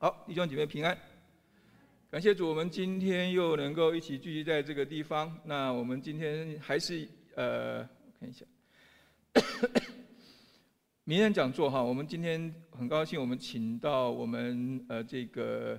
好，弟兄姐妹平安，感谢主，我们今天又能够一起聚集在这个地方。那我们今天还是呃，看一下，名人讲座哈。我们今天很高兴，我们请到我们呃这个。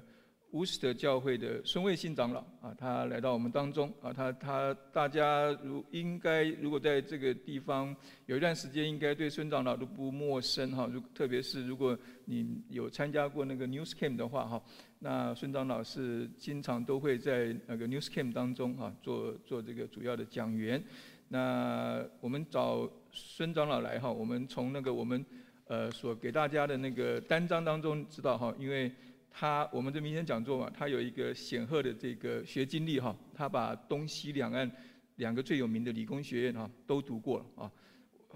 乌斯特教会的孙卫信长老啊，他来到我们当中啊，他他大家如应该如果在这个地方有一段时间，应该对孙长老都不陌生哈。如特别是如果你有参加过那个 News Camp 的话哈，那孙长老是经常都会在那个 News Camp 当中啊做做这个主要的讲员。那我们找孙长老来哈，我们从那个我们呃所给大家的那个单章当中知道哈，因为。他我们这明天讲座嘛，他有一个显赫的这个学经历哈，他把东西两岸两个最有名的理工学院哈都读过了啊，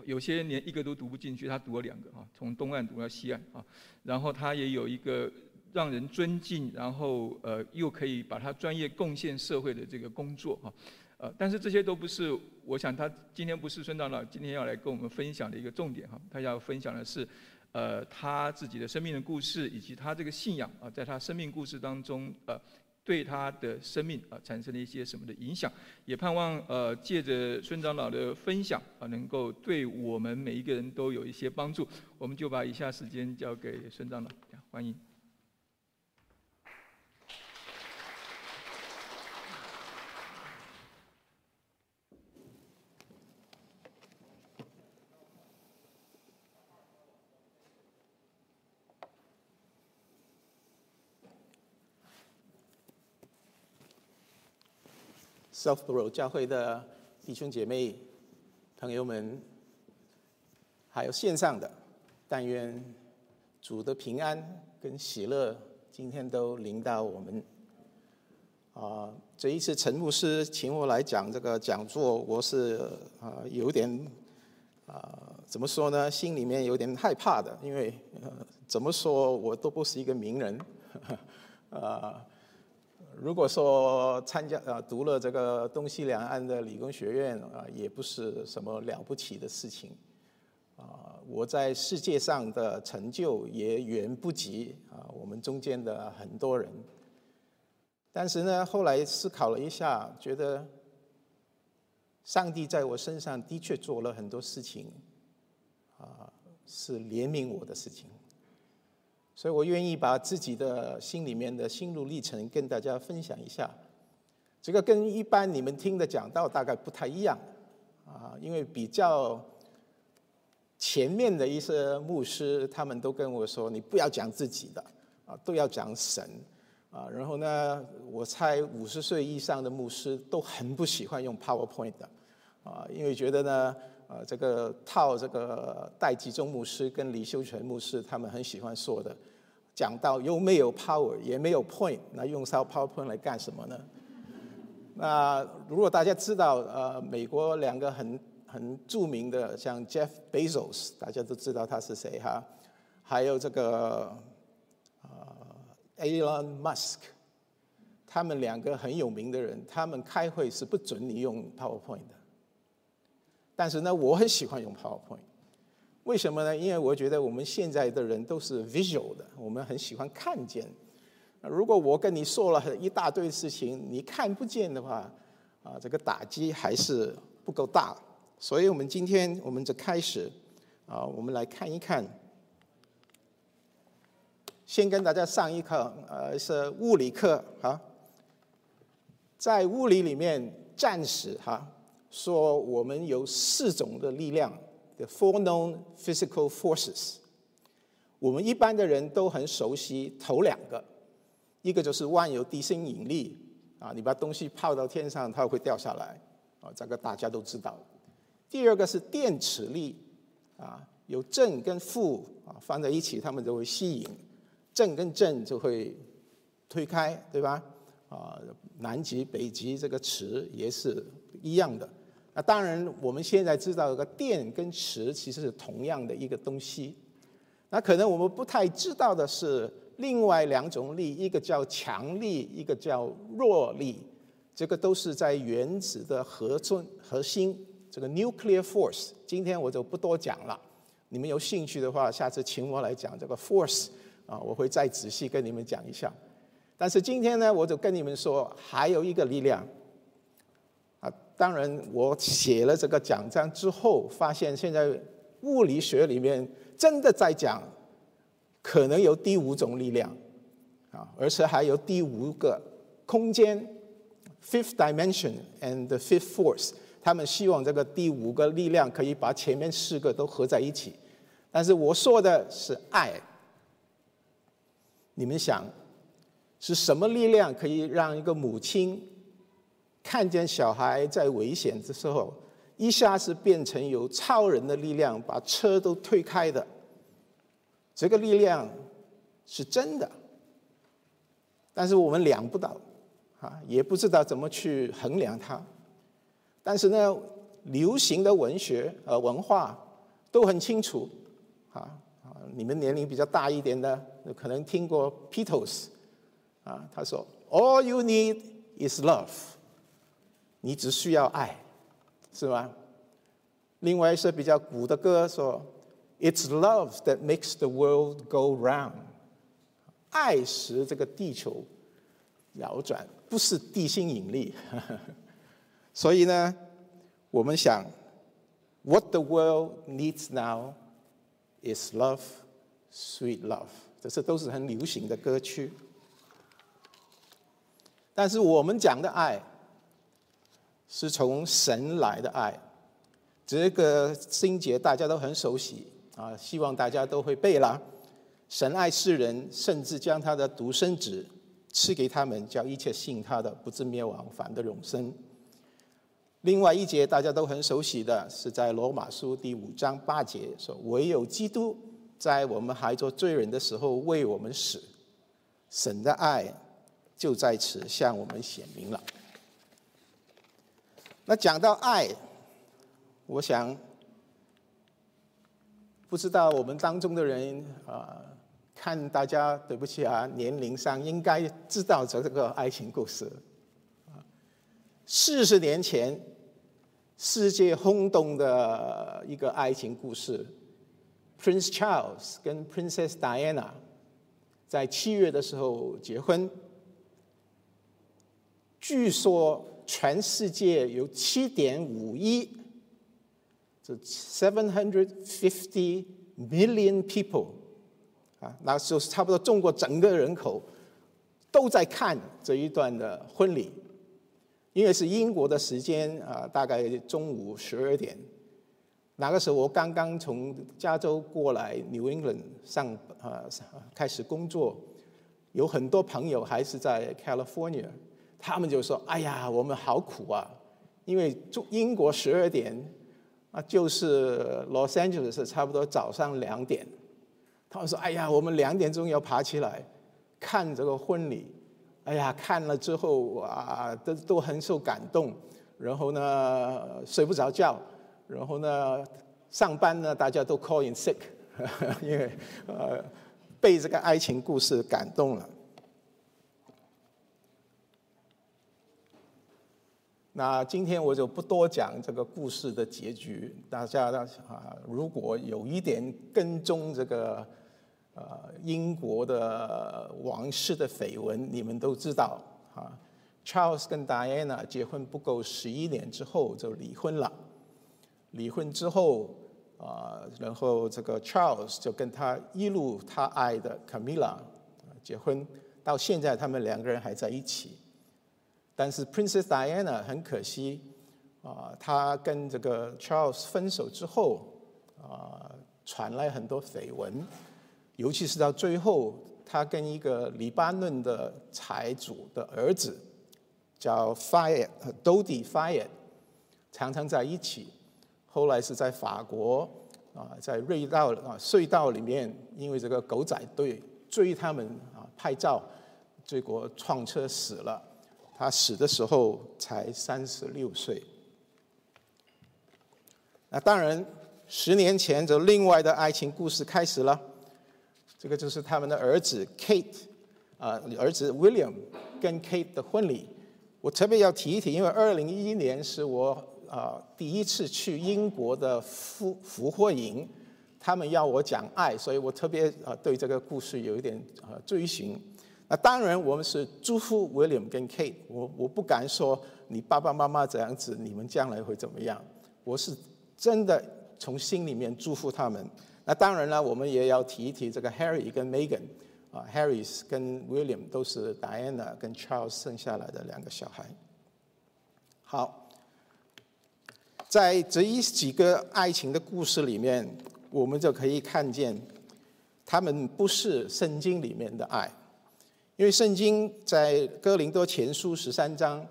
有些连一个都读不进去，他读了两个哈，从东岸读到西岸啊，然后他也有一个让人尊敬，然后呃又可以把他专业贡献社会的这个工作哈，呃，但是这些都不是，我想他今天不是孙长老今天要来跟我们分享的一个重点哈，他要分享的是。呃，他自己的生命的故事，以及他这个信仰啊，在他生命故事当中，呃，对他的生命啊，产生了一些什么的影响？也盼望呃，借着孙长老的分享啊，能够对我们每一个人都有一些帮助。我们就把以下时间交给孙长老，欢迎。Southborough 教会的弟兄姐妹、朋友们，还有线上的，但愿主的平安跟喜乐今天都临到我们。啊，这一次陈牧师请我来讲这个讲座，我是啊有点啊怎么说呢？心里面有点害怕的，因为怎么说我都不是一个名人，啊。如果说参加啊读了这个东西两岸的理工学院啊，也不是什么了不起的事情，啊，我在世界上的成就也远不及啊我们中间的很多人。但是呢，后来思考了一下，觉得上帝在我身上的确做了很多事情，啊，是怜悯我的事情。所以我愿意把自己的心里面的心路历程跟大家分享一下。这个跟一般你们听的讲道大概不太一样，啊，因为比较前面的一些牧师，他们都跟我说，你不要讲自己的，啊，都要讲神，啊，然后呢，我猜五十岁以上的牧师都很不喜欢用 PowerPoint 的，啊，因为觉得呢。呃，这个套这个戴吉中牧师跟李修全牧师，他们很喜欢说的，讲到又没有 power，也没有 point，那用烧 powerpoint 来干什么呢？那如果大家知道，呃，美国两个很很著名的，像 Jeff Bezos，大家都知道他是谁哈，还有这个呃 Elon Musk，他们两个很有名的人，他们开会是不准你用 powerpoint 的。但是呢，我很喜欢用 PowerPoint，为什么呢？因为我觉得我们现在的人都是 visual 的，我们很喜欢看见。如果我跟你说了一大堆事情，你看不见的话，啊，这个打击还是不够大。所以我们今天我们就开始，啊，我们来看一看。先跟大家上一课，呃，是物理课哈，在物理里面，暂时哈。说我们有四种的力量，the four known physical forces。我们一般的人都很熟悉头两个，一个就是万有地心引力啊，你把东西抛到天上，它会掉下来啊，这个大家都知道。第二个是电磁力啊，有正跟负啊放在一起，它们就会吸引，正跟正就会推开，对吧？啊，南极北极这个磁也是一样的。那当然，我们现在知道，有个电跟磁其实是同样的一个东西。那可能我们不太知道的是，另外两种力，一个叫强力，一个叫弱力。这个都是在原子的核中核心，这个 nuclear force。今天我就不多讲了。你们有兴趣的话，下次请我来讲这个 force，啊，我会再仔细跟你们讲一下。但是今天呢，我就跟你们说，还有一个力量。当然，我写了这个讲章之后，发现现在物理学里面真的在讲，可能有第五种力量，啊，而且还有第五个空间，fifth dimension and the fifth force。他们希望这个第五个力量可以把前面四个都合在一起。但是我说的是爱。你们想，是什么力量可以让一个母亲？看见小孩在危险的时候，一下子变成有超人的力量，把车都推开的。这个力量是真的，但是我们量不到，啊，也不知道怎么去衡量它。但是呢，流行的文学呃文化都很清楚，啊啊，你们年龄比较大一点的，可能听过 Beatles，啊，他说 All you need is love。你只需要爱，是吧？另外一首比较古的歌说：“It's love that makes the world go round。”爱使这个地球摇转，不是地心引力。所以呢，我们想，What the world needs now is love, sweet love。这些都是很流行的歌曲。但是我们讲的爱。是从神来的爱，这个心节大家都很熟悉啊，希望大家都会背了。神爱世人，甚至将他的独生子赐给他们，叫一切信他的不至灭亡，反得永生。另外一节大家都很熟悉的是在罗马书第五章八节说：“唯有基督在我们还做罪人的时候为我们死，神的爱就在此向我们显明了。”那讲到爱，我想不知道我们当中的人啊，看大家对不起啊，年龄上应该知道这个爱情故事。四十年前，世界轰动的一个爱情故事，Prince Charles 跟 Princess Diana 在七月的时候结婚，据说。全世界有七点五亿，这 seven hundred fifty million people，啊，那就是差不多中国整个人口都在看这一段的婚礼，因为是英国的时间啊，大概中午十二点，那个时候我刚刚从加州过来 New England 上啊开始工作，有很多朋友还是在 California。他们就说：“哎呀，我们好苦啊！因为中英国十二点，啊，就是 Los Angeles 差不多早上两点。他们说：‘哎呀，我们两点钟要爬起来看这个婚礼。’哎呀，看了之后啊，都都很受感动。然后呢，睡不着觉。然后呢，上班呢，大家都 call in sick，因为呃，被这个爱情故事感动了。”那今天我就不多讲这个故事的结局，大家啊，如果有一点跟踪这个呃英国的王室的绯闻，你们都知道啊，Charles 跟 Diana 结婚不够十一年之后就离婚了，离婚之后啊，然后这个 Charles 就跟他一路他爱的 Camilla 结婚，到现在他们两个人还在一起。但是 Princess Diana 很可惜，啊，她跟这个 Charles 分手之后，啊，传来很多绯闻，尤其是到最后，她跟一个黎巴嫩的财主的儿子叫 Fayed Dodi Fayed，常常在一起。后来是在法国，啊，在瑞道啊隧道里面，因为这个狗仔队追他们啊拍照，结果撞车死了。他死的时候才三十六岁。那当然，十年前就另外的爱情故事开始了。这个就是他们的儿子 Kate，啊，儿子 William 跟 Kate 的婚礼。我特别要提一提，因为二零一一年是我啊第一次去英国的福福祸营他们要我讲爱，所以我特别呃对这个故事有一点呃追寻。那当然，我们是祝福 William 跟 Kate，我我不敢说你爸爸妈妈这样子，你们将来会怎么样。我是真的从心里面祝福他们。那当然了，我们也要提一提这个 Harry 跟 Megan，啊，Harry 跟 William 都是 Diana 跟 Charles 生下来的两个小孩。好，在这一几个爱情的故事里面。我们就可以看见，他们不是圣经里面的爱，因为圣经在哥林多前书十三章，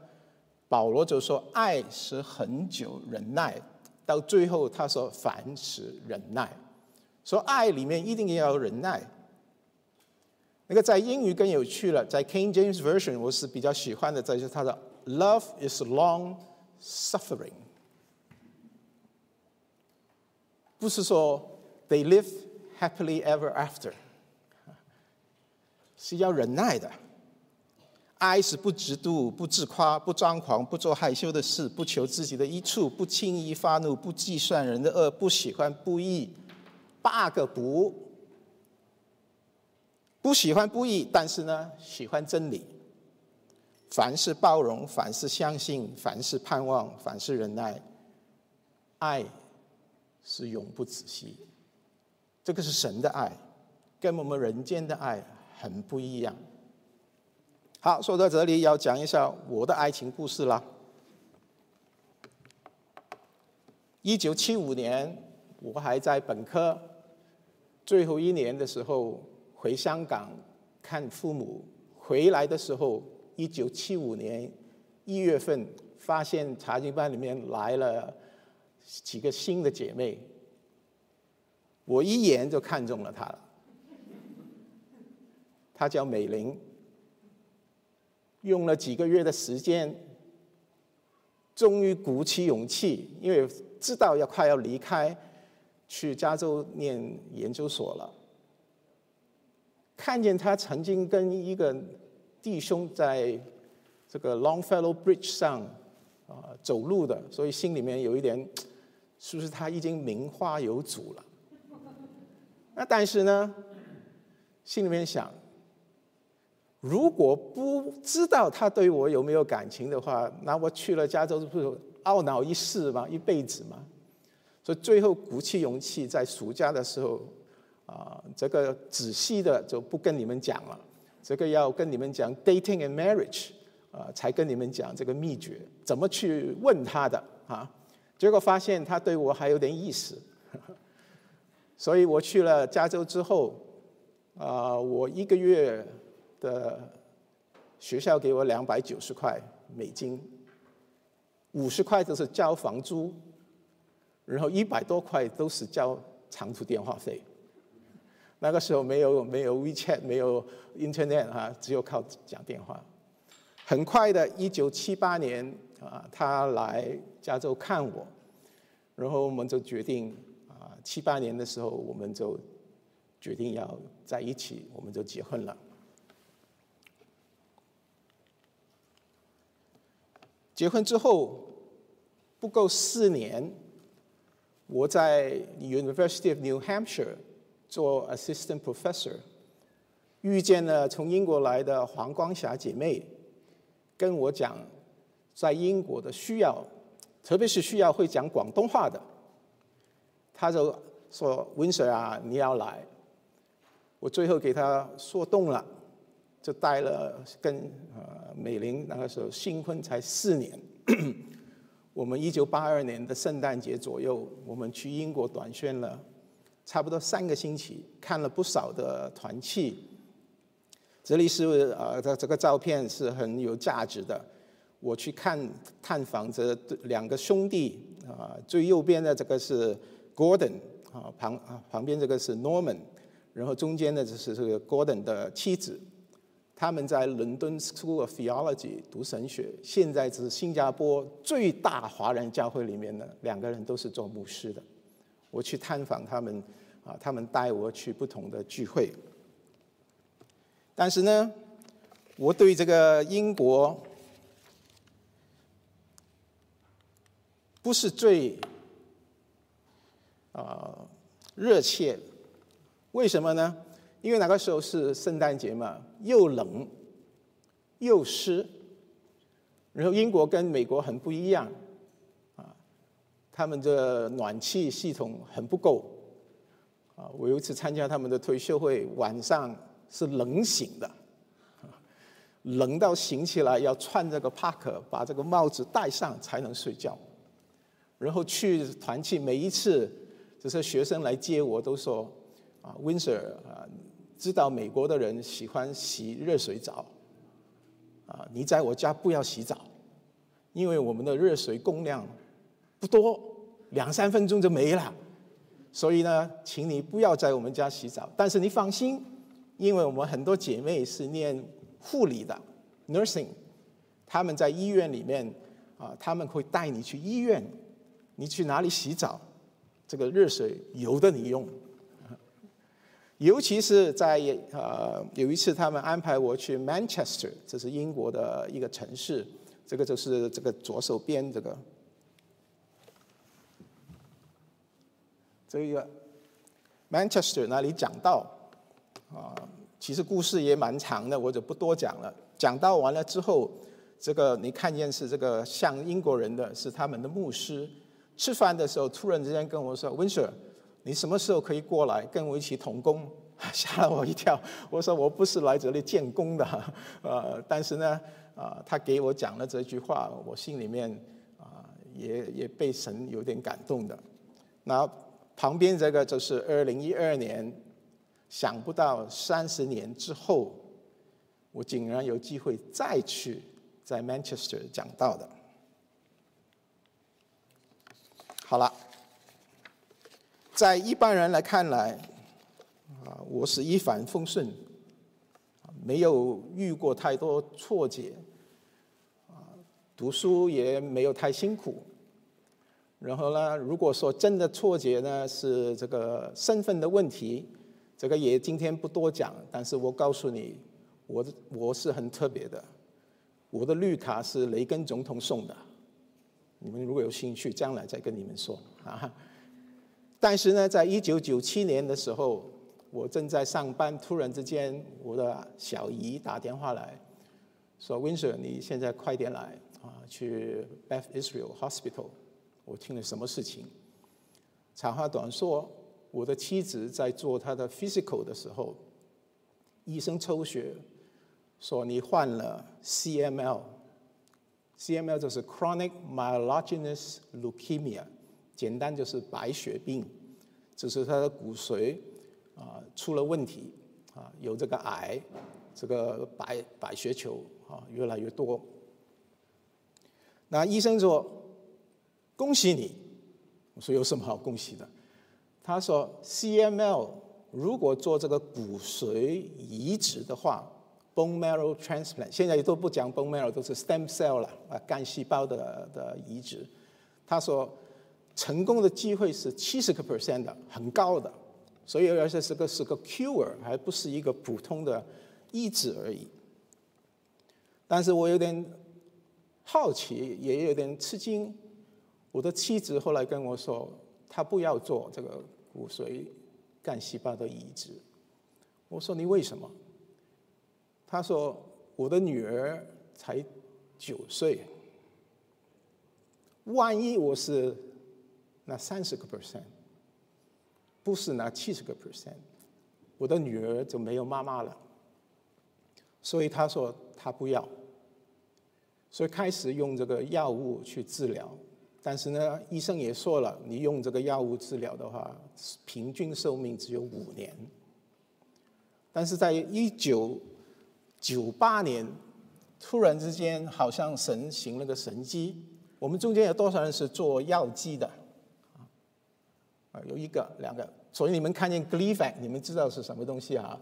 保罗就说爱是很久忍耐，到最后他说凡事忍耐，说爱里面一定要忍耐。那个在英语更有趣了，在 King James Version 我是比较喜欢的，在就是他的 Love is long suffering，不是说。They live happily ever after，是要忍耐的。爱是不嫉妒、不自夸、不张狂、不做害羞的事、不求自己的益处、不轻易发怒、不计算人的恶、不喜欢不义。八个不，不喜欢不义，但是呢，喜欢真理。凡是包容，凡是相信，凡是盼望，凡是忍耐。爱是永不止息。这个是神的爱，跟我们人间的爱很不一样。好，说到这里要讲一下我的爱情故事啦。一九七五年，我还在本科最后一年的时候回香港看父母，回来的时候，一九七五年一月份发现查经班里面来了几个新的姐妹。我一眼就看中了她了，她叫美玲，用了几个月的时间，终于鼓起勇气，因为知道要快要离开，去加州念研究所了。看见他曾经跟一个弟兄在这个 Longfellow Bridge 上啊走路的，所以心里面有一点，是不是他已经名花有主了？那但是呢，心里面想，如果不知道他对我有没有感情的话，那我去了加州不是懊恼一世吗？一辈子吗？所以最后鼓起勇气，在暑假的时候，啊，这个仔细的就不跟你们讲了，这个要跟你们讲 dating and marriage，啊，才跟你们讲这个秘诀，怎么去问他的啊？结果发现他对我还有点意思。所以我去了加州之后，啊，我一个月的学校给我两百九十块美金，五十块都是交房租，然后一百多块都是交长途电话费。那个时候没有没有 WeChat，没有 Internet 啊，只有靠讲电话。很快的，一九七八年啊，他来加州看我，然后我们就决定啊。七八年的时候，我们就决定要在一起，我们就结婚了。结婚之后不够四年，我在 University of New Hampshire 做 assistant professor，遇见了从英国来的黄光霞姐妹，跟我讲在英国的需要，特别是需要会讲广东话的。他就说：“温 Sir 啊，你要来。”我最后给他说动了，就带了跟呃美玲那个时候新婚才四年。我们一九八二年的圣诞节左右，我们去英国短宣了，差不多三个星期，看了不少的团契。这里是呃，这这个照片是很有价值的。我去看探访这两个兄弟啊，最右边的这个是。Gordon 啊，旁啊旁边这个是 Norman，然后中间的就是这个 Gordon 的妻子，他们在伦敦 School of Theology 读神学，现在是新加坡最大华人教会里面的两个人都是做牧师的。我去探访他们啊，他们带我去不同的聚会，但是呢，我对这个英国不是最。啊，热切。为什么呢？因为那个时候是圣诞节嘛，又冷又湿。然后英国跟美国很不一样，啊，他们的暖气系统很不够。啊，我有一次参加他们的退休会，晚上是冷醒的，冷到醒起来要穿这个帕克，把这个帽子戴上才能睡觉。然后去团契，每一次这些学生来接我，都说啊，Windsor 啊，知道美国的人喜欢洗热水澡，啊，你在我家不要洗澡，因为我们的热水供量不多，两三分钟就没了。所以呢，请你不要在我们家洗澡。但是你放心，因为我们很多姐妹是念护理的 （nursing），他们在医院里面啊，他们会带你去医院，你去哪里洗澡，这个热水由得你用。尤其是在呃有一次，他们安排我去 Manchester，这是英国的一个城市，这个就是这个左手边这个。这个 Manchester 那里讲到啊，其实故事也蛮长的，我就不多讲了。讲到完了之后，这个你看见是这个像英国人的是他们的牧师，吃饭的时候突然之间跟我说：“Windsor，你什么时候可以过来跟我一起同工？” 吓了我一跳。我说：“我不是来这里建工的。”呃，但是呢，啊，他给我讲了这句话，我心里面啊，也也被神有点感动的。那。旁边这个就是二零一二年，想不到三十年之后，我竟然有机会再去在 Manchester 讲到的。好了，在一般人来看来，啊，我是一帆风顺，没有遇过太多挫折，啊，读书也没有太辛苦。然后呢，如果说真的错觉呢是这个身份的问题，这个也今天不多讲。但是我告诉你，我的我是很特别的，我的绿卡是雷根总统送的。你们如果有兴趣，将来再跟你们说啊。但是呢，在一九九七年的时候，我正在上班，突然之间我的小姨打电话来说 w i n s o r 你现在快点来啊，去 Beth Israel Hospital。”我听了什么事情？长话短说，我的妻子在做她的 physical 的时候，医生抽血说你患了 CML，CML 就是 chronic myelogenous leukemia，简单就是白血病，就是他的骨髓啊出了问题啊，有这个癌，这个白白血球啊越来越多。那医生说。恭喜你！我说有什么好恭喜的？他说 CML 如果做这个骨髓移植的话，bone marrow transplant，现在也都不讲 bone marrow，都是 stem cell 了啊，干细胞的的移植。他说成功的机会是七十个 percent 的，很高的。所以而且是个是个 cure，还不是一个普通的医治而已。但是我有点好奇，也有点吃惊。我的妻子后来跟我说，她不要做这个骨髓干细胞的移植。我说你为什么？她说我的女儿才九岁，万一我是那三十个 percent，不是那七十个 percent，我的女儿就没有妈妈了。所以她说她不要，所以开始用这个药物去治疗。但是呢，医生也说了，你用这个药物治疗的话，平均寿命只有五年。但是在一九九八年，突然之间，好像神行了个神迹。我们中间有多少人是做药剂的？啊，有一个、两个。所以你们看见 Gleevec，你们知道是什么东西啊？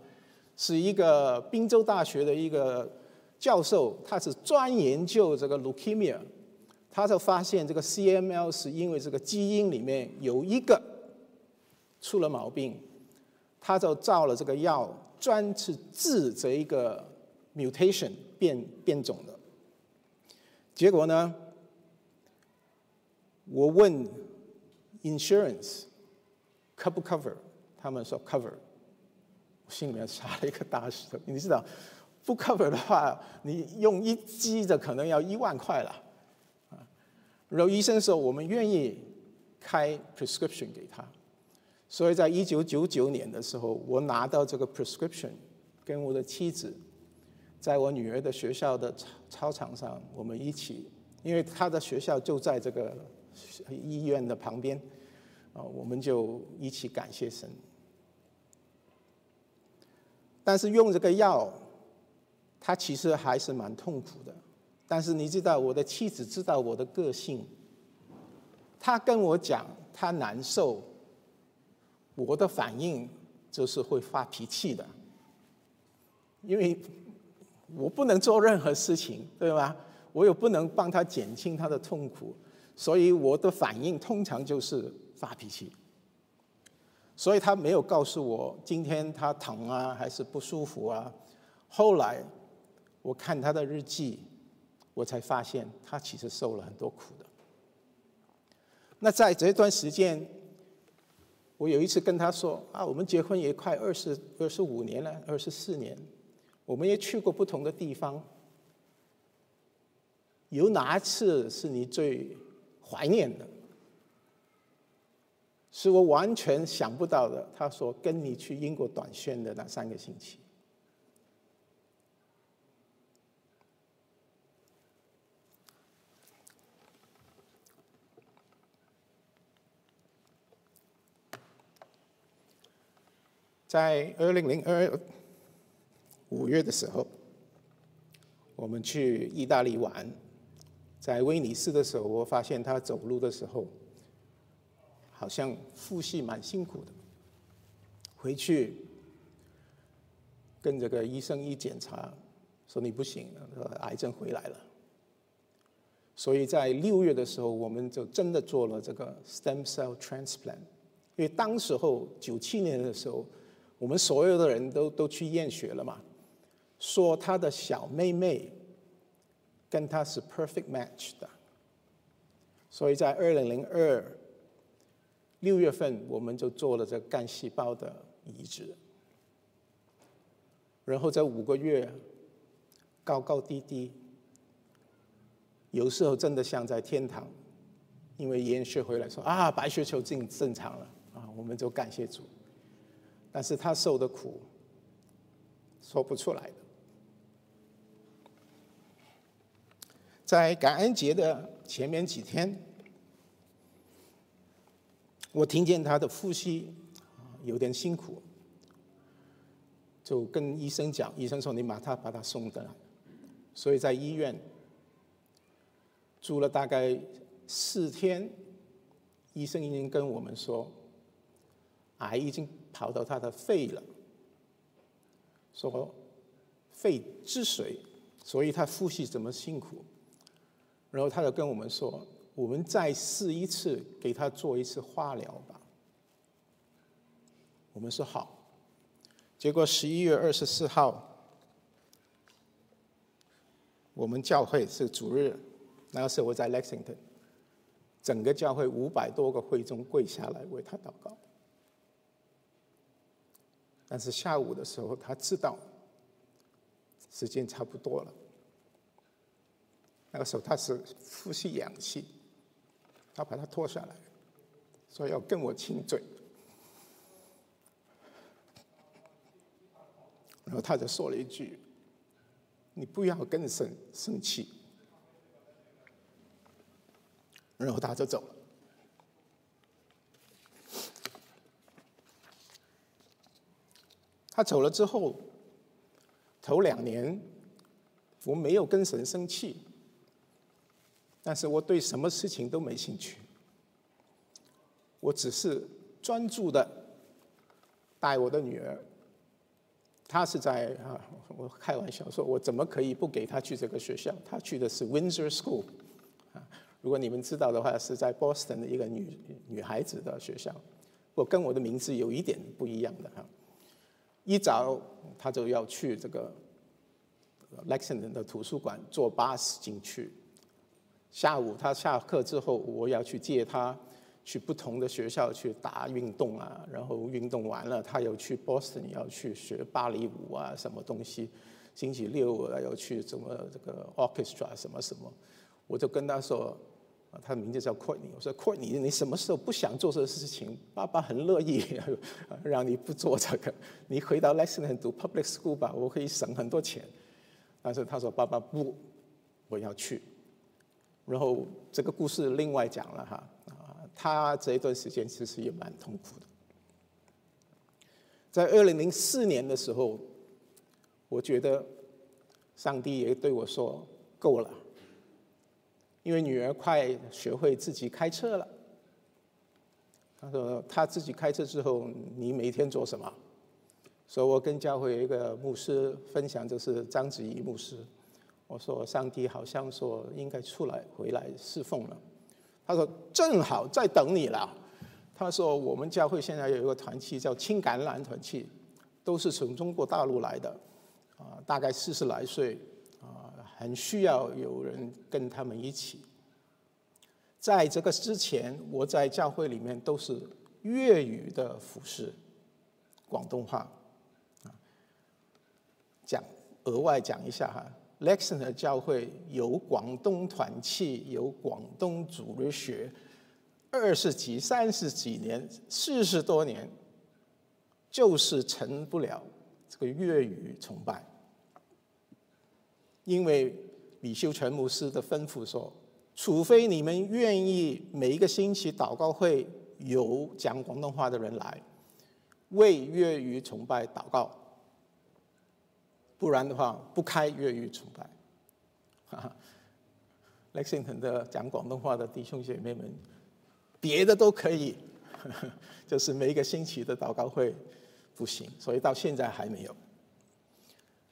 是一个宾州大学的一个教授，他是专研究这个 leukemia。他就发现这个 CML 是因为这个基因里面有一个出了毛病，他就造了这个药，专去治这一个 mutation 变变种的。结果呢，我问 insurance cover 不 cover？他们说 cover。我心里面插了一个大石头。你知道，不 cover 的话，你用一剂的可能要一万块了。啊，然后医生说我们愿意开 prescription 给他。所以在一九九九年的时候，我拿到这个 prescription，跟我的妻子，在我女儿的学校的操操场上，我们一起，因为她的学校就在这个医院的旁边，啊，我们就一起感谢神。但是用这个药，他其实还是蛮痛苦的。但是你知道，我的妻子知道我的个性，她跟我讲她难受，我的反应就是会发脾气的，因为我不能做任何事情，对吧？我又不能帮她减轻她的痛苦，所以我的反应通常就是发脾气。所以他没有告诉我今天他疼啊还是不舒服啊。后来我看他的日记，我才发现他其实受了很多苦的。那在这段时间，我有一次跟他说啊，我们结婚也快二十二十五年了，二十四年，我们也去过不同的地方，有哪一次是你最怀念的？是我完全想不到的。他说：“跟你去英国短宣的那三个星期，在二零零二五月的时候，我们去意大利玩，在威尼斯的时候，我发现他走路的时候。”好像呼吸蛮辛苦的，回去跟这个医生一检查，说你不行了，癌症回来了。所以在六月的时候，我们就真的做了这个 stem cell transplant。因为当时候九七年的时候，我们所有的人都都去验血了嘛，说他的小妹妹跟他是 perfect match 的。所以在二零零二。六月份我们就做了这干细胞的移植，然后这五个月高高低低，有时候真的像在天堂，因为验血回来说啊白血球正正常了啊，我们就感谢主。但是他受的苦说不出来的，在感恩节的前面几天。我听见他的呼吸有点辛苦，就跟医生讲，医生说你马上把他送的，所以在医院住了大概四天，医生已经跟我们说，癌已经跑到他的肺了，说肺积水，所以他呼吸怎么辛苦，然后他就跟我们说。我们再试一次，给他做一次化疗吧。我们说好。结果十一月二十四号，我们教会是主日，那个时候我在 Lexington，整个教会五百多个会众跪下来为他祷告。但是下午的时候，他知道时间差不多了。那个时候他是呼吸氧气。他把他拖下来，说要跟我亲嘴，然后他就说了一句：“你不要跟神生气。”然后他就走了。他走了之后，头两年我没有跟神生气。但是我对什么事情都没兴趣，我只是专注的带我的女儿。她是在啊，我开玩笑说，我怎么可以不给她去这个学校？她去的是 Windsor School，啊，如果你们知道的话，是在 Boston 的一个女女孩子的学校，我跟我的名字有一点不一样的哈。一早她就要去这个 Lexington 的图书馆坐巴士进去。下午他下课之后，我要去接他去不同的学校去打运动啊，然后运动完了，他又去 Boston 要去学芭蕾舞啊，什么东西。星期六要去什么这个 orchestra 什么什么，我就跟他说，他的名字叫 Courtney，我说 Courtney，你什么时候不想做这个事情，爸爸很乐意让你不做这个，你回到 Lexington 读 public school 吧，我可以省很多钱。但是他说爸爸不，我要去。然后这个故事另外讲了哈，啊，他这一段时间其实也蛮痛苦的。在二零零四年的时候，我觉得上帝也对我说够了，因为女儿快学会自己开车了。他说他自己开车之后，你每天做什么？所以我跟教会一个牧师分享，就是张子怡牧师。我说：“上帝好像说应该出来回来侍奉了。”他说：“正好在等你了。”他说：“我们教会现在有一个团契叫青橄榄团契，都是从中国大陆来的，啊，大概四十来岁，啊，很需要有人跟他们一起。在这个之前，我在教会里面都是粤语的服饰，广东话，啊，讲额外讲一下哈。” Lexington 教会有广东团契，有广东主日学，二十几、三十几年、四十多年，就是成不了这个粤语崇拜。因为李修全牧师的吩咐说，除非你们愿意每一个星期祷告会有讲广东话的人来为粤语崇拜祷告。不然的话，不开粤语崇拜。哈 哈，Lexington 的讲广东话的弟兄姐妹们，别的都可以，就是每一个星期的祷告会不行，所以到现在还没有。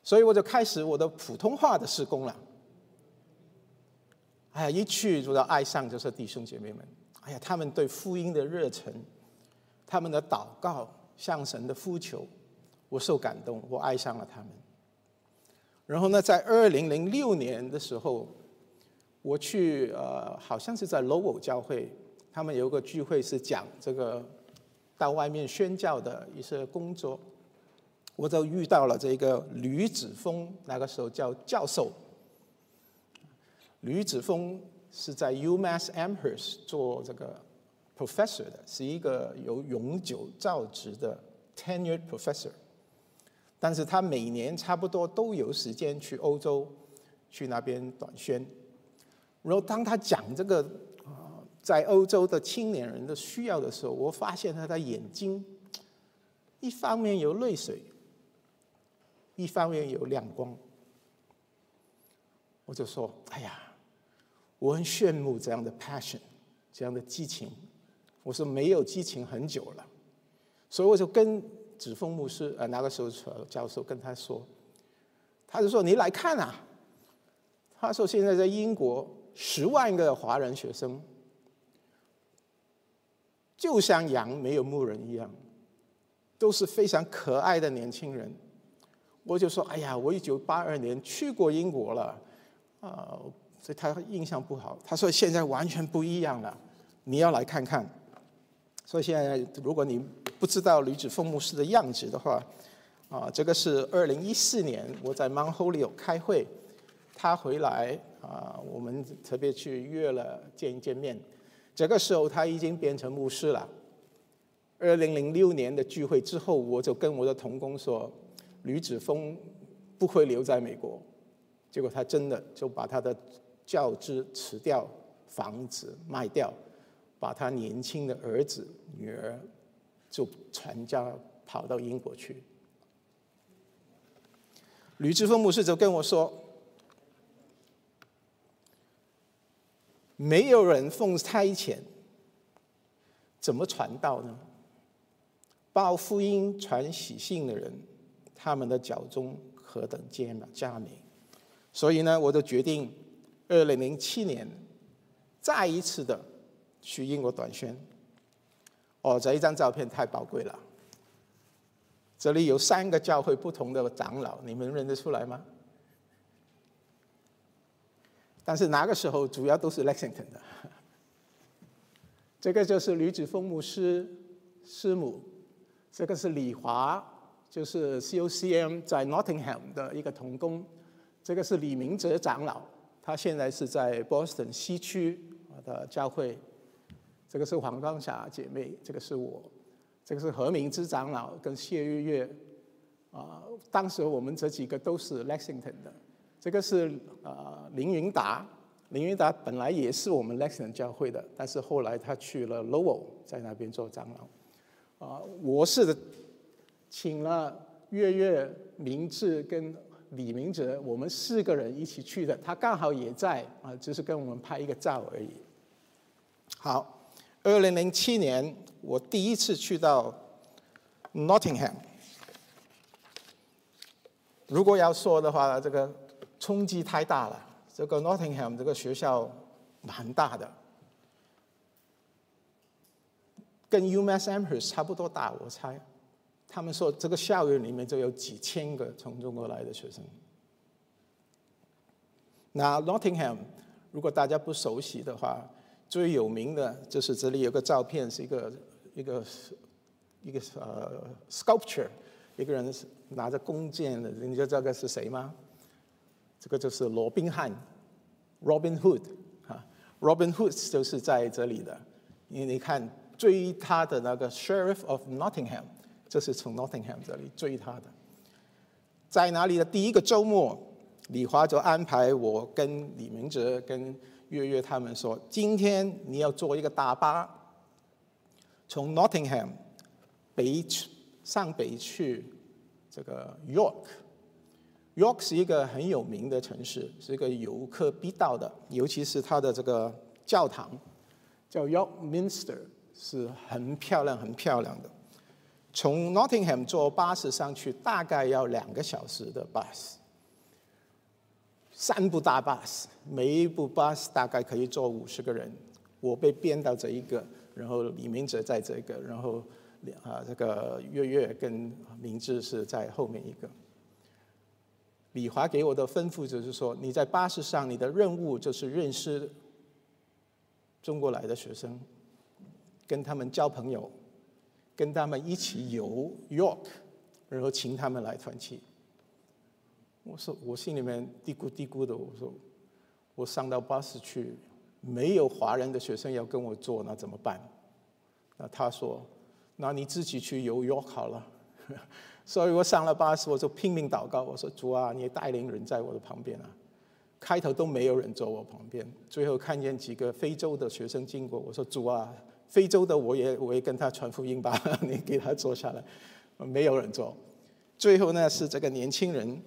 所以我就开始我的普通话的施工了。哎呀，一去就要爱上就是弟兄姐妹们。哎呀，他们对福音的热忱，他们的祷告向神的呼求，我受感动，我爱上了他们。然后呢，在二零零六年的时候，我去呃，好像是在 Lowe 教会，他们有个聚会是讲这个到外面宣教的一些工作，我就遇到了这个吕子峰，那个时候叫教授。吕子峰是在 UMass Amherst 做这个 professor 的，是一个有永久教职的 tenured professor。但是他每年差不多都有时间去欧洲，去那边短宣。然后当他讲这个啊，在欧洲的青年人的需要的时候，我发现他的眼睛，一方面有泪水，一方面有亮光。我就说：“哎呀，我很羡慕这样的 passion，这样的激情。”我说：“没有激情很久了。”所以我就跟。子峰牧师，呃，那个时候教授跟他说，他就说：“你来看啊。”他说：“现在在英国，十万个华人学生，就像羊没有牧人一样，都是非常可爱的年轻人。”我就说：“哎呀，我一九八二年去过英国了，啊，所以他印象不好。”他说：“现在完全不一样了，你要来看看。”所以现在，如果你不知道吕子峰牧师的样子的话，啊，这个是二零一四年我在 Manhole 开会，他回来啊，我们特别去约了见一见面。这个时候他已经变成牧师了。二零零六年的聚会之后，我就跟我的同工说，吕子峰不会留在美国。结果他真的就把他的教职辞掉，房子卖掉。把他年轻的儿子、女儿，就全家跑到英国去。吕志峰牧师就跟我说：“没有人奉差遣，怎么传道呢？报福音、传喜信的人，他们的脚中何等艰难加美！所以呢，我就决定，二零零七年再一次的。”去英国短宣，哦，这一张照片太宝贵了。这里有三个教会不同的长老，你们认得出来吗？但是那个时候主要都是 Lexington 的。这个就是吕子峰牧师师母，这个是李华，就是 COCM 在 Nottingham 的一个童工，这个是李明哲长老，他现在是在 Boston 西区的教会，这个是黄光霞姐妹，这个是我，这个是何明之长老跟谢月月，啊，当时我们这几个都是 Lexington 的，这个是啊林云达。林云达本来也是我们 Lexington 教会的，但是后来他去了 Lowell，在那边做长老。啊，我是请了月月、明志跟李明哲，我们四个人一起去的，他刚好也在啊，只是跟我们拍一个照而已。好，二零零七年我第一次去到 Nottingham，如果要说的话，这个冲击太大了。这个 Nottingham 这个学校蛮大的，跟 UMass Amherst 差不多大，我猜。他们说这个校园里面就有几千个从中国来的学生。那 Nottingham 如果大家不熟悉的话，最有名的就是这里有个照片，是一个一个一个呃 sculpture，一个人拿着弓箭的，你知道这个是谁吗？这个就是罗宾汉，Robin Hood，啊，Robin Hood 就是在这里的。因为你看追他的那个 Sheriff of Nottingham，就是从 Nottingham 这里追他的。在哪里的第一个周末，李华就安排我跟李明哲、跟月月他们说，今天你要坐一个大巴，从 Nottingham 北上北去这个 York。York 是一个很有名的城市，是一个游客必到的，尤其是它的这个教堂，叫 York Minster，是很漂亮、很漂亮的。从 Nottingham 坐巴士上去，大概要两个小时的巴士，三部大巴士，每一部巴士大概可以坐五十个人。我被编到这一个，然后李明哲在这一个，然后啊这个月月跟明志是在后面一个。李华给我的吩咐就是说：你在巴士上，你的任务就是认识中国来的学生，跟他们交朋友，跟他们一起游 York，然后请他们来团契。我说我心里面嘀咕嘀咕的，我说我上到巴士去，没有华人的学生要跟我坐，那怎么办？那他说：那你自己去游约好了。所以我上了巴士，我就拼命祷告。我说：“主啊，你带领人在我的旁边啊！”开头都没有人坐我旁边，最后看见几个非洲的学生经过，我说：“主啊，非洲的我也我也跟他传福音吧，你给他坐下来。”没有人坐。最后呢，是这个年轻人，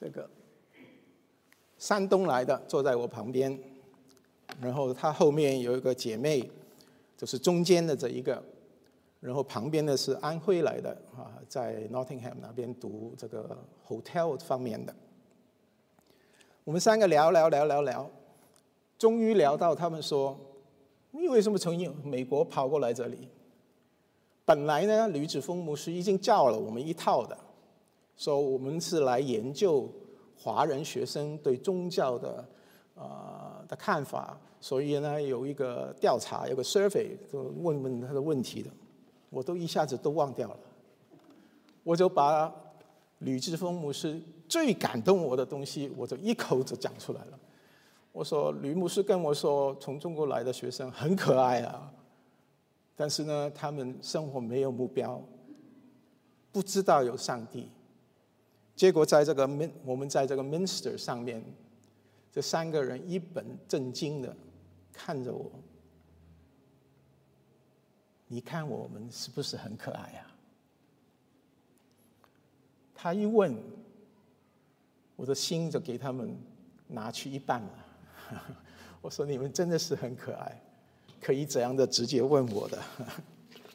这个山东来的，坐在我旁边，然后他后面有一个姐妹。就是中间的这一个，然后旁边的是安徽来的啊，在 Nottingham 那边读这个 hotel 方面的。我们三个聊聊聊聊聊，终于聊到他们说：“你为什么从美国跑过来这里？”本来呢，吕子峰牧师已经教了我们一套的，说我们是来研究华人学生对宗教的啊的看法。所以呢，有一个调查，有个 survey，就问问他的问题的，我都一下子都忘掉了。我就把吕志峰牧师最感动我的东西，我就一口就讲出来了。我说吕牧师跟我说，从中国来的学生很可爱啊，但是呢，他们生活没有目标，不知道有上帝。结果在这个 min，我们在这个 minister 上面，这三个人一本正经的。看着我，你看我们是不是很可爱呀？他一问，我的心就给他们拿去一半了。我说你们真的是很可爱，可以这样的直接问我的。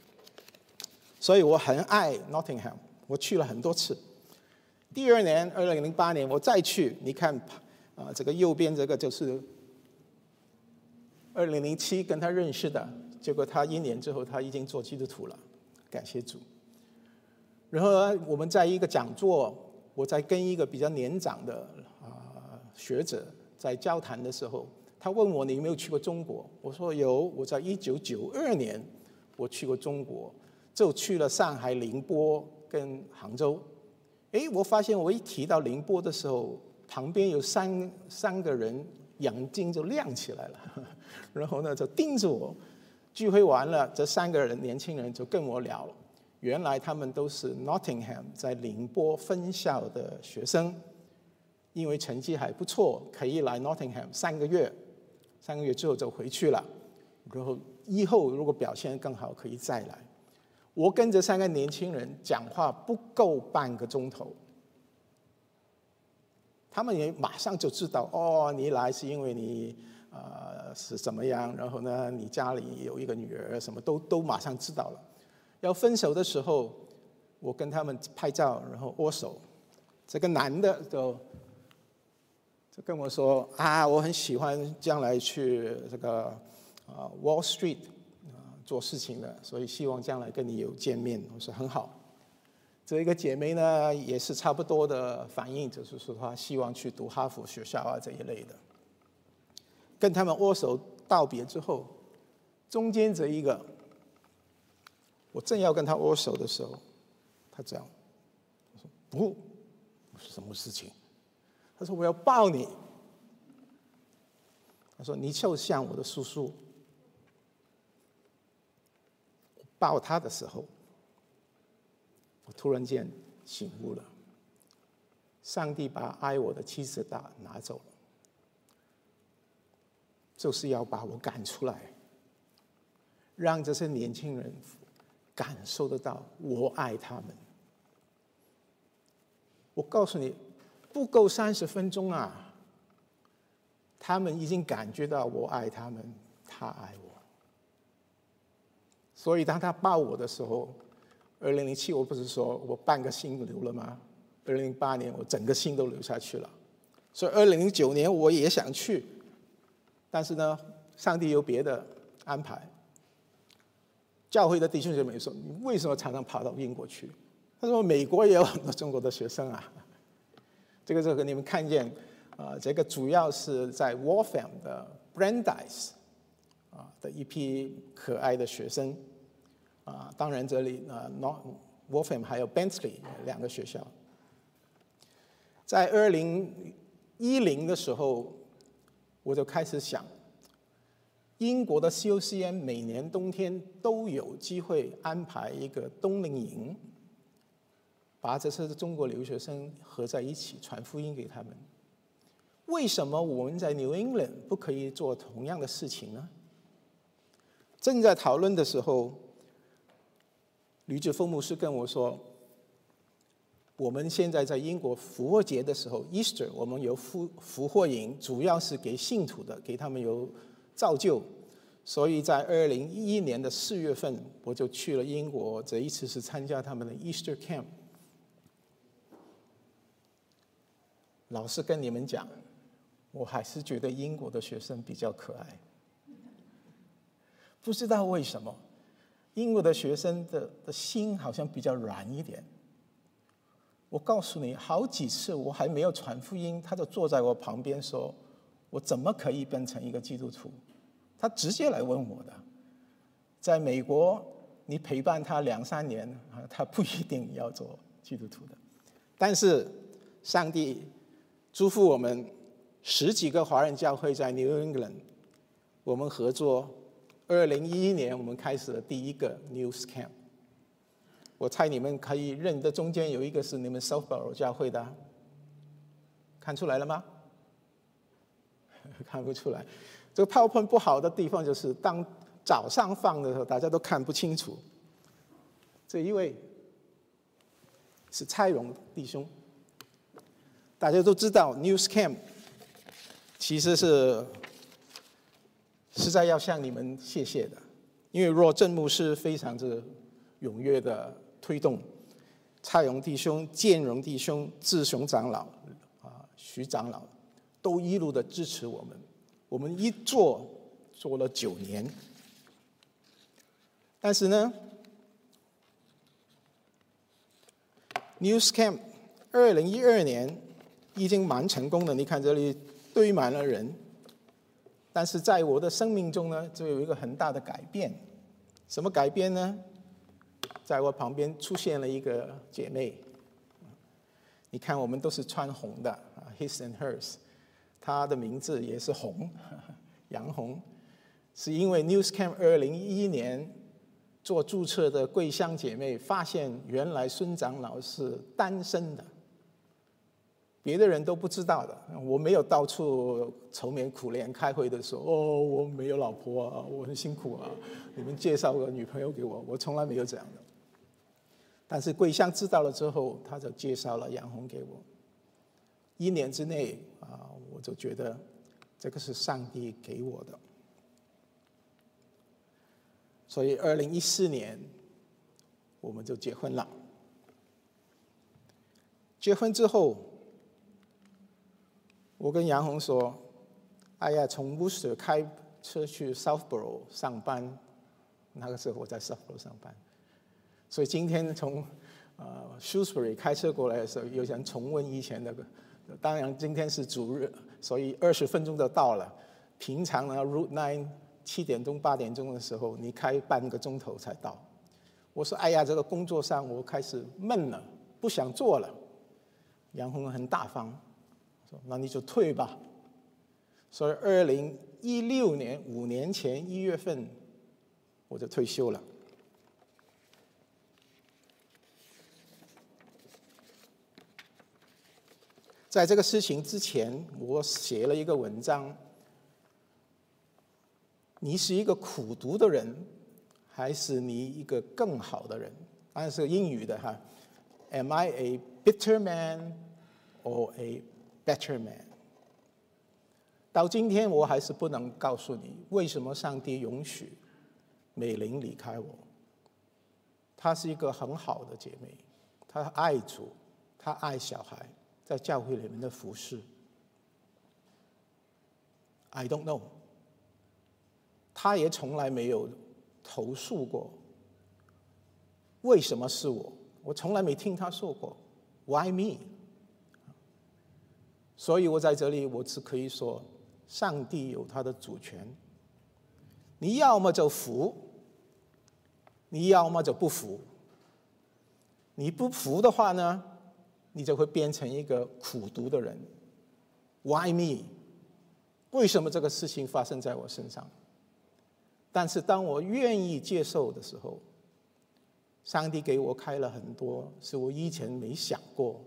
所以我很爱 Nottingham，我去了很多次。第二年，二零零八年我再去，你看啊，这个右边这个就是。二零零七跟他认识的，结果他一年之后他已经做基督徒了，感谢主。然后我们在一个讲座，我在跟一个比较年长的啊学者在交谈的时候，他问我你有没有去过中国？我说有，我在一九九二年我去过中国，就去了上海、宁波跟杭州。哎，我发现我一提到宁波的时候，旁边有三三个人眼睛就亮起来了，然后呢就盯着我。聚会完了，这三个人年轻人就跟我聊，原来他们都是 Nottingham 在宁波分校的学生，因为成绩还不错，可以来 Nottingham 三个月，三个月之后就回去了，然后以后如果表现更好，可以再来。我跟这三个年轻人讲话不够半个钟头，他们也马上就知道哦，你来是因为你呃是怎么样，然后呢，你家里有一个女儿，什么都都马上知道了。要分手的时候，我跟他们拍照，然后握手。这个男的就就跟我说啊，我很喜欢将来去这个啊 Wall Street。做事情的，所以希望将来跟你有见面，我说很好。这一个姐妹呢，也是差不多的反应，就是说她希望去读哈佛学校啊这一类的。跟他们握手道别之后，中间这一个，我正要跟他握手的时候，他这样，我说不，是什么事情？他说我要抱你。他说你就像我的叔叔。抱他的时候，我突然间醒悟了。上帝把爱我的妻子打拿走了，就是要把我赶出来，让这些年轻人感受得到我爱他们。我告诉你，不够三十分钟啊，他们已经感觉到我爱他们，他爱我。所以当他抱我的时候，二零零七我不是说我半个心留了吗？二零零八年我整个心都留下去了。所以二零零九年我也想去，但是呢，上帝有别的安排。教会的弟兄姐妹说：“你为什么常常跑到英国去？”他说：“美国也有很多中国的学生啊。”这个这个你们看见啊，这个主要是在 Wolfram 的 Brandeis 啊的一批可爱的学生。啊，当然这里啊，Not Wolfram 还有 Bentley 两个学校，在二零一零的时候，我就开始想，英国的 COCN 每年冬天都有机会安排一个冬令营，把这些中国留学生合在一起传福音给他们。为什么我们在 New England 不可以做同样的事情呢？正在讨论的时候。吕志峰牧师跟我说：“我们现在在英国复活节的时候，Easter，我们有复复活营，主要是给信徒的，给他们有造就。所以在二零一一年的四月份，我就去了英国，这一次是参加他们的 Easter Camp。老实跟你们讲，我还是觉得英国的学生比较可爱，不知道为什么。”英国的学生的的心好像比较软一点。我告诉你，好几次我还没有传福音，他就坐在我旁边说：“我怎么可以变成一个基督徒？”他直接来问我的。在美国，你陪伴他两三年啊，他不一定要做基督徒的。但是上帝祝福我们十几个华人教会在 New England，我们合作。二零一一年，我们开始了第一个 News Camp。我猜你们可以认得，中间有一个是你们 Southboro 教会的，看出来了吗？看不出来。这个 PowerPoint 不好的地方就是，当早上放的时候，大家都看不清楚。这一位是蔡荣弟兄，大家都知道 News Camp 其实是。实在要向你们谢谢的，因为若正牧师非常之踊跃的推动，蔡荣弟兄、建荣弟兄、志雄长老啊、徐长老都一路的支持我们，我们一做做了九年，但是呢，News Camp 二零一二年已经蛮成功的，你看这里堆满了人。但是在我的生命中呢，就有一个很大的改变。什么改变呢？在我旁边出现了一个姐妹。你看，我们都是穿红的啊，his and hers。她的名字也是红，杨红，是因为 Newscam 二零一一年做注册的桂香姐妹发现，原来孙长老是单身的。别的人都不知道的，我没有到处愁眉苦脸开会的时候，哦，我没有老婆啊，我很辛苦啊，你们介绍个女朋友给我，我从来没有这样的。但是桂香知道了之后，他就介绍了杨红给我。一年之内啊，我就觉得这个是上帝给我的。所以二零一四年我们就结婚了。结婚之后。我跟杨红说：“哎呀，从 Worcester 开车去 Southboro 上班，那个时候我在 Southboro 上班，所以今天从呃 Shrewsbury 开车过来的时候，又想重温以前那个。当然今天是主日，所以二十分钟就到了。平常呢，Route Nine 七点钟八点钟的时候，你开半个钟头才到。我说：哎呀，这个工作上我开始闷了，不想做了。杨红很大方。”那你就退吧。所以，二零一六年五年前一月份，我就退休了。在这个事情之前，我写了一个文章：你是一个苦读的人，还是你一个更好的人？当然是英语的哈。Am I a bitter man or a Better man。到今天，我还是不能告诉你为什么上帝允许美玲离开我。她是一个很好的姐妹，她爱主，她爱小孩，在教会里面的服侍。I don't know。她也从来没有投诉过。为什么是我？我从来没听她说过。Why me？所以我在这里，我只可以说，上帝有他的主权。你要么就服，你要么就不服。你不服的话呢，你就会变成一个苦读的人。Why me？为什么这个事情发生在我身上？但是当我愿意接受的时候，上帝给我开了很多是我以前没想过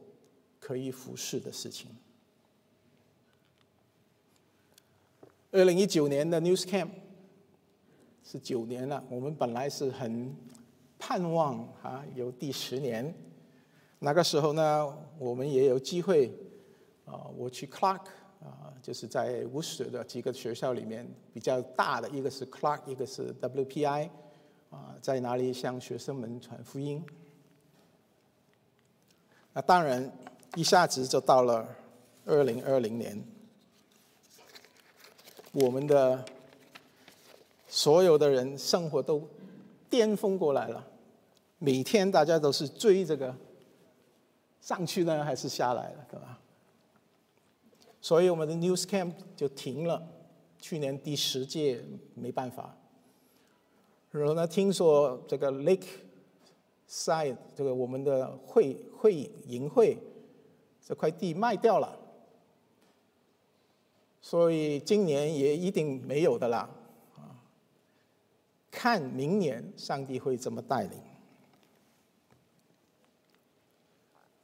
可以服侍的事情。二零一九年的 News Camp 是九年了，我们本来是很盼望啊有第十年。那个时候呢，我们也有机会啊，我去 Clark 啊，就是在伍斯特的几个学校里面比较大的，一个是 Clark，一个是 WPI 啊，在哪里向学生们传福音？那当然一下子就到了二零二零年。我们的所有的人生活都巅峰过来了，每天大家都是追这个上去呢还是下来了，对吧？所以我们的 News Camp 就停了，去年第十届没办法。然后呢，听说这个 Lake Side 这个我们的会会营会这块地卖掉了。所以今年也一定没有的啦，看明年上帝会怎么带领。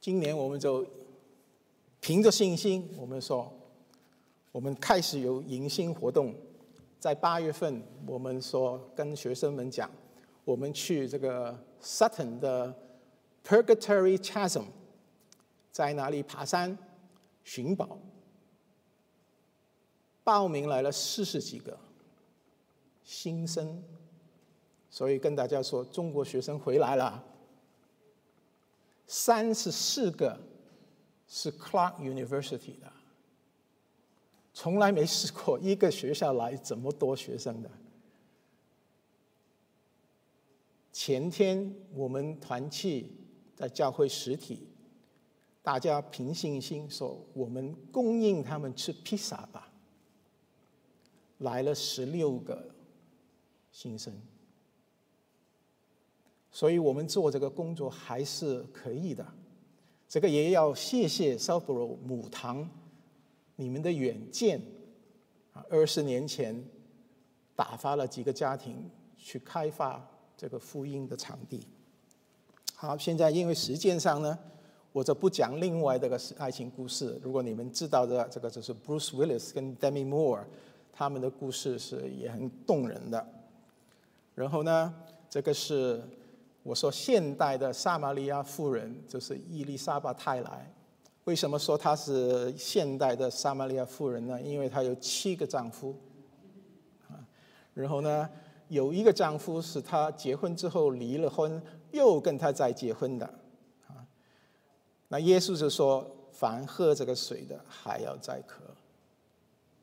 今年我们就凭着信心，我们说，我们开始有迎新活动，在八月份，我们说跟学生们讲，我们去这个 Sutton 的 Purgatory Chasm，在哪里爬山寻宝。报名来了四十几个新生，所以跟大家说，中国学生回来了，三十四个是 Clark University 的，从来没试过一个学校来这么多学生的。前天我们团契在教会实体大家凭信心说，我们供应他们吃披萨吧。来了十六个新生，所以我们做这个工作还是可以的。这个也要谢谢 Southboro 母堂你们的远见啊，二十年前打发了几个家庭去开发这个福音的场地。好，现在因为时间上呢，我就不讲另外这个爱情故事。如果你们知道的，这个就是 Bruce Willis 跟 Demi Moore 他们的故事是也很动人的。然后呢，这个是我说现代的撒玛利亚妇人，就是伊丽莎白泰莱。为什么说她是现代的撒玛利亚妇人呢？因为她有七个丈夫，啊，然后呢，有一个丈夫是她结婚之后离了婚。又跟她再结婚的，啊，那耶稣就说：凡喝这个水的，还要再渴；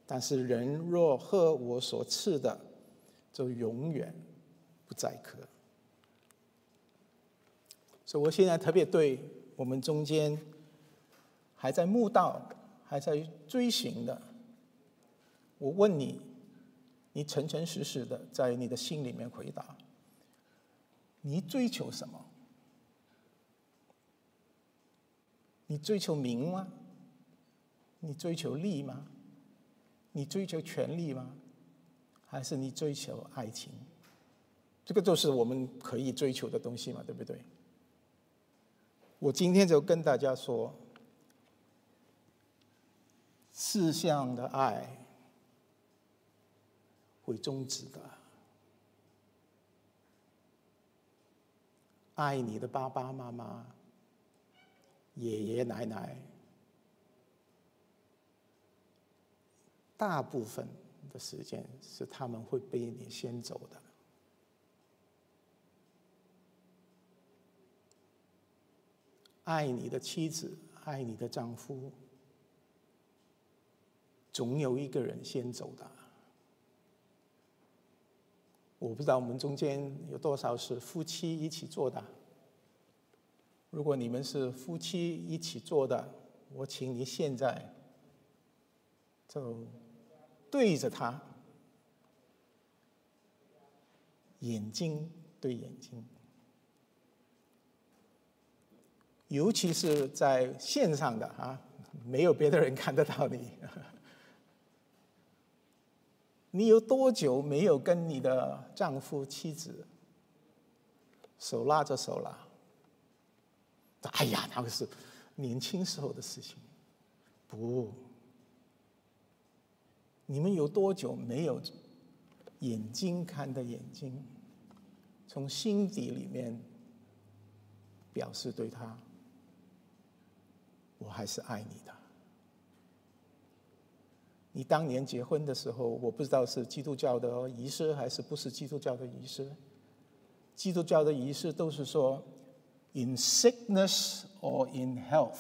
但是人若喝我所赐的，就永远不再渴。所以我现在特别对我们中间还在慕道、还在追寻的，我问你，你诚诚实实的在你的心里面回答。你追求什么？你追求名吗？你追求利吗？你追求权力吗？还是你追求爱情？这个就是我们可以追求的东西嘛，对不对？我今天就跟大家说，四项的爱会终止的。爱你的爸爸妈妈、爷爷奶奶，大部分的时间是他们会被你先走的。爱你的妻子、爱你的丈夫，总有一个人先走的。我不知道我们中间有多少是夫妻一起做的。如果你们是夫妻一起做的，我请你现在就对着他，眼睛对眼睛，尤其是在线上的啊，没有别的人看得到你。你有多久没有跟你的丈夫、妻子手拉着手了？哎呀，那个是年轻时候的事情。不，你们有多久没有眼睛看的眼睛，从心底里面表示对他，我还是爱你的。你当年结婚的时候，我不知道是基督教的仪式还是不是基督教的仪式。基督教的仪式都是说，in sickness or in health，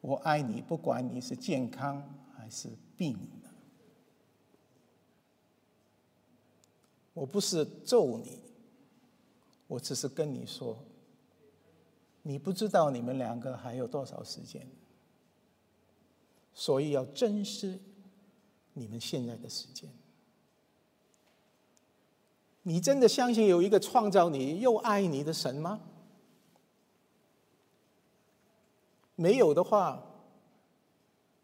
我爱你，不管你是健康还是病的。我不是咒你，我只是跟你说，你不知道你们两个还有多少时间。所以要珍惜你们现在的时间。你真的相信有一个创造你又爱你的神吗？没有的话，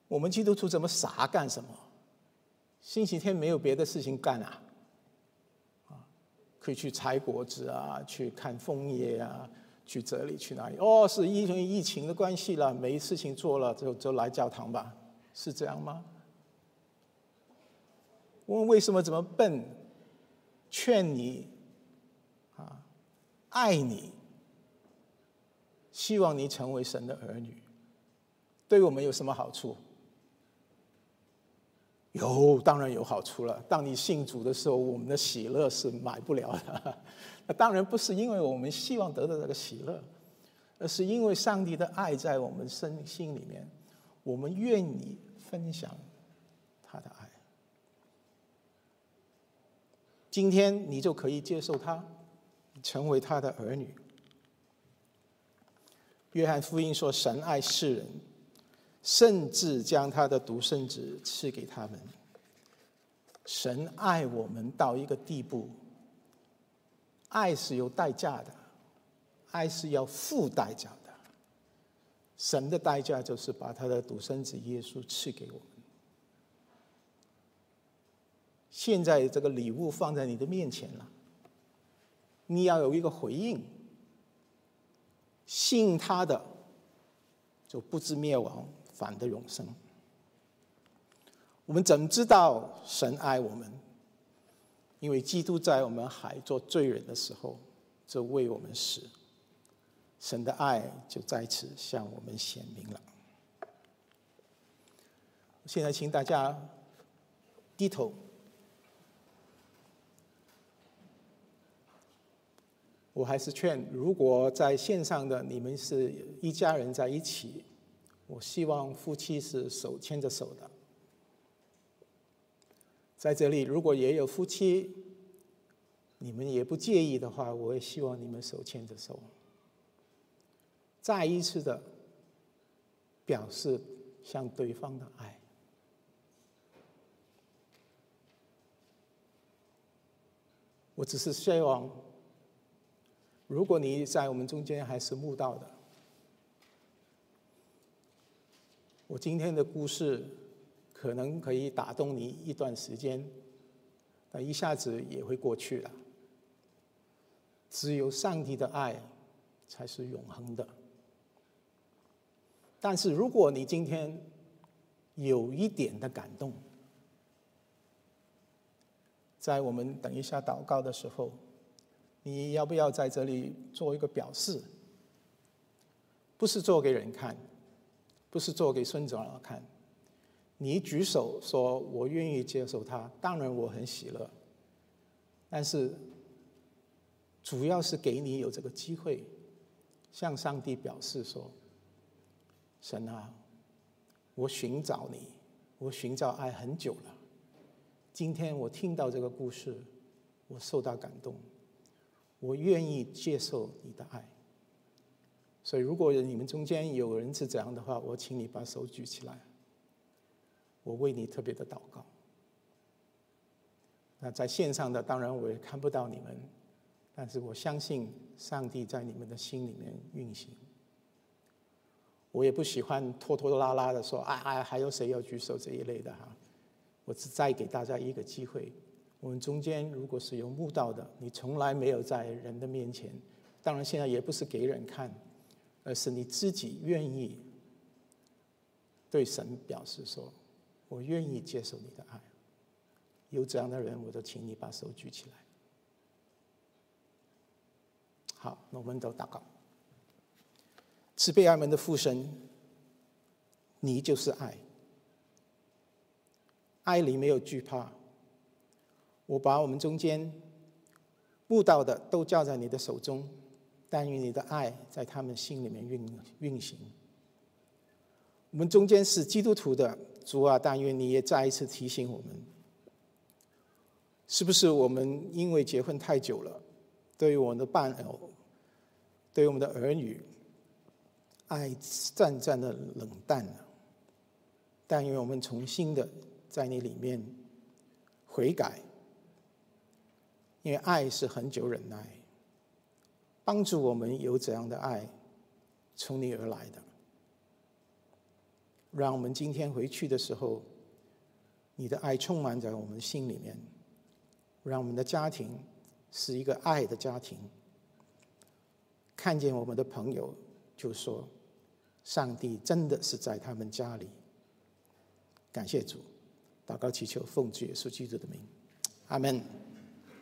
我们基督徒怎么傻干什么？星期天没有别的事情干啊？啊，可以去采果子啊，去看枫叶啊，去这里去哪里？哦，是因为疫情的关系了，没事情做了，就就来教堂吧。是这样吗？问为什么这么笨？劝你啊，爱你，希望你成为神的儿女，对我们有什么好处？有，当然有好处了。当你信主的时候，我们的喜乐是买不了的。那当然不是因为我们希望得到这个喜乐，而是因为上帝的爱在我们身心里面，我们愿意。分享他的爱，今天你就可以接受他，成为他的儿女。约翰福音说：“神爱世人，甚至将他的独生子赐给他们。”神爱我们到一个地步，爱是有代价的，爱是要付代价的。神的代价就是把他的独生子耶稣赐给我们。现在这个礼物放在你的面前了，你要有一个回应。信他的，就不知灭亡，反的永生。我们怎么知道神爱我们？因为基督在我们还做罪人的时候，就为我们死，神的爱就在此向我们显明了。现在，请大家低头。我还是劝，如果在线上的你们是一家人在一起，我希望夫妻是手牵着手的。在这里，如果也有夫妻，你们也不介意的话，我也希望你们手牵着手，再一次的表示向对方的爱。我只是希望。如果你在我们中间还是慕道的，我今天的故事可能可以打动你一段时间，但一下子也会过去了。只有上帝的爱才是永恒的。但是如果你今天有一点的感动，在我们等一下祷告的时候。你要不要在这里做一个表示？不是做给人看，不是做给孙子儿看。你举手说我愿意接受他，当然我很喜乐。但是，主要是给你有这个机会，向上帝表示说：神啊，我寻找你，我寻找爱很久了。今天我听到这个故事，我受到感动。我愿意接受你的爱，所以如果你们中间有人是这样的话，我请你把手举起来，我为你特别的祷告。那在线上的当然我也看不到你们，但是我相信上帝在你们的心里面运行。我也不喜欢拖拖拉拉的说啊啊，还有谁要举手这一类的哈，我只再给大家一个机会。我们中间如果是有慕道的，你从来没有在人的面前，当然现在也不是给人看，而是你自己愿意对神表示说：“我愿意接受你的爱。”有这样的人，我都请你把手举起来。好，那我们都祷告。慈悲爱门的父神，你就是爱，爱里没有惧怕。我把我们中间悟到的都交在你的手中，但愿你的爱在他们心里面运运行。我们中间是基督徒的主啊，但愿你也再一次提醒我们：是不是我们因为结婚太久了，对于我们的伴偶，对于我们的儿女，爱渐渐的冷淡了？但愿我们重新的在你里面悔改。因为爱是很久忍耐，帮助我们有怎样的爱，从你而来的，让我们今天回去的时候，你的爱充满在我们心里面，让我们的家庭是一个爱的家庭。看见我们的朋友，就说：上帝真的是在他们家里。感谢主，祷告祈求奉主耶稣基督的名，阿门。